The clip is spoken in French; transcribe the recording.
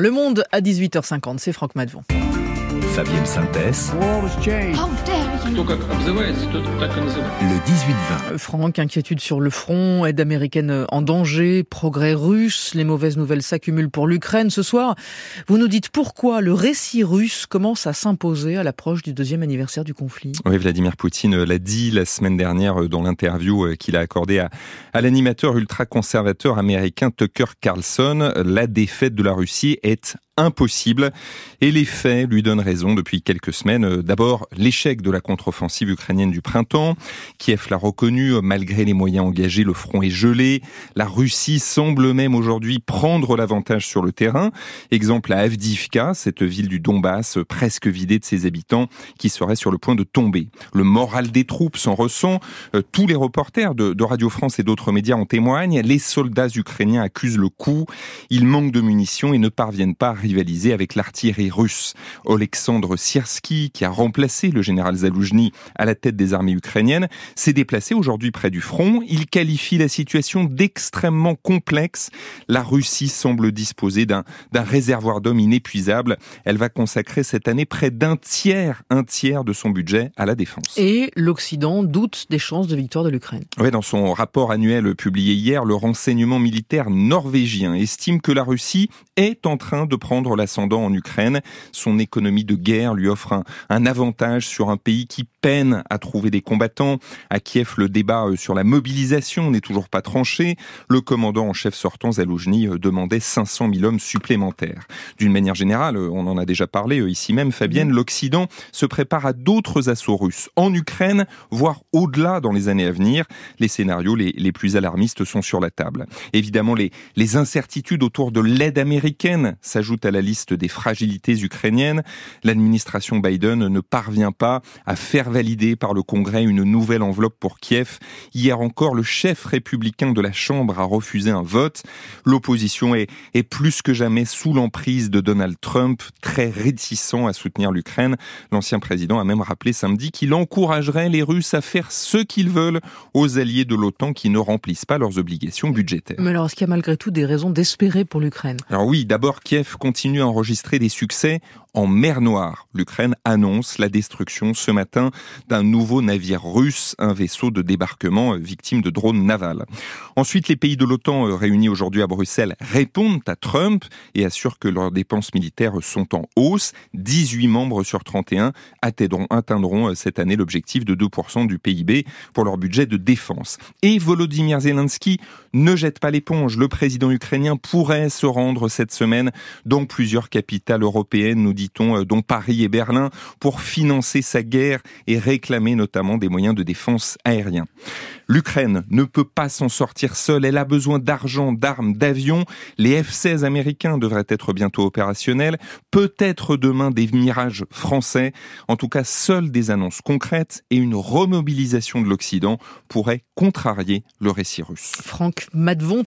Le Monde à 18h50, c'est Franck Madvon. Fabienne Synthèse. Le 18-20. Euh, Franck, inquiétude sur le front, aide américaine en danger, progrès russe, les mauvaises nouvelles s'accumulent pour l'Ukraine. Ce soir, vous nous dites pourquoi le récit russe commence à s'imposer à l'approche du deuxième anniversaire du conflit. Oui, Vladimir Poutine l'a dit la semaine dernière euh, dans l'interview euh, qu'il a accordée à, à l'animateur ultra-conservateur américain Tucker Carlson. La défaite de la Russie est impossible. Et les faits lui donnent raison depuis quelques semaines. Euh, d'abord, l'échec de la contre-offensive ukrainienne du printemps. Kiev l'a reconnu, euh, malgré les moyens engagés, le front est gelé. La Russie semble même aujourd'hui prendre l'avantage sur le terrain. Exemple à Avdivka, cette ville du Donbass euh, presque vidée de ses habitants, qui serait sur le point de tomber. Le moral des troupes s'en ressent. Tous les reporters de, de Radio France et d'autres médias en témoignent. Les soldats ukrainiens accusent le coup. Ils manquent de munitions et ne parviennent pas à rivaliser avec l'artillerie russe. Alexandre Sierski, qui a remplacé le général Zaloujny à la tête des armées ukrainiennes, s'est déplacé aujourd'hui près du front. Il qualifie la situation d'extrêmement complexe. La Russie semble disposer d'un réservoir d'hommes inépuisable. Elle va consacrer cette année près d'un tiers, un tiers de son budget à la défense. Et l'Occident doute des chances de victoire de l'Ukraine. Oui, dans son rapport annuel publié hier, le renseignement militaire norvégien estime que la Russie est en train de prendre l'ascendant en Ukraine. Son économie de guerre lui offre un, un, avantage sur un pays qui peine à trouver des combattants. À Kiev, le débat euh, sur la mobilisation n'est toujours pas tranché. Le commandant en chef sortant, Zaloujny, euh, demandait 500 000 hommes supplémentaires. D'une manière générale, euh, on en a déjà parlé ici même, Fabienne, l'Occident se prépare à d'autres assauts russes en Ukraine, voire au-delà dans les années à venir. Les scénarios les, les plus alarmistes sont sur la table. Évidemment, les, les incertitudes autour de l'aide américaine s'ajoutent à la liste des fragilités ukrainiennes. L'administration Biden ne parvient pas à faire valider par le Congrès une nouvelle enveloppe pour Kiev. Hier encore, le chef républicain de la Chambre a refusé un vote. L'opposition est, est plus que jamais sous l'emprise de Donald Trump, très réticent à soutenir l'Ukraine. L'ancien président a même rappelé samedi qu'il encouragerait les Russes à faire ce qu'ils veulent aux alliés de l'OTAN qui ne remplissent pas leurs obligations budgétaires. Mais alors, est-ce qu'il y a malgré tout des raisons d'espérer pour l'Ukraine? Alors oui, d'abord, Kiev continue à enregistrer des succès en mer Noire. L'Ukraine annonce la destruction ce matin d'un nouveau navire russe, un vaisseau de débarquement victime de drones navals. Ensuite, les pays de l'OTAN euh, réunis aujourd'hui à Bruxelles répondent à Trump et assurent que leurs dépenses militaires sont en hausse. 18 membres sur 31 atteindront, atteindront euh, cette année l'objectif de 2% du PIB pour leur budget de défense. Et Volodymyr Zelensky ne jette pas l'éponge. Le président ukrainien pourrait se rendre cette semaine dans plusieurs capitales européennes, dit-on, euh, dont Paris et Berlin, pour financer sa guerre et réclamer notamment des moyens de défense aérien. L'Ukraine ne peut pas s'en sortir seule. Elle a besoin d'argent, d'armes, d'avions. Les F-16 américains devraient être bientôt opérationnels. Peut-être demain des mirages français. En tout cas, seules des annonces concrètes et une remobilisation de l'Occident pourraient contrarier le récit russe. Franck Madvon.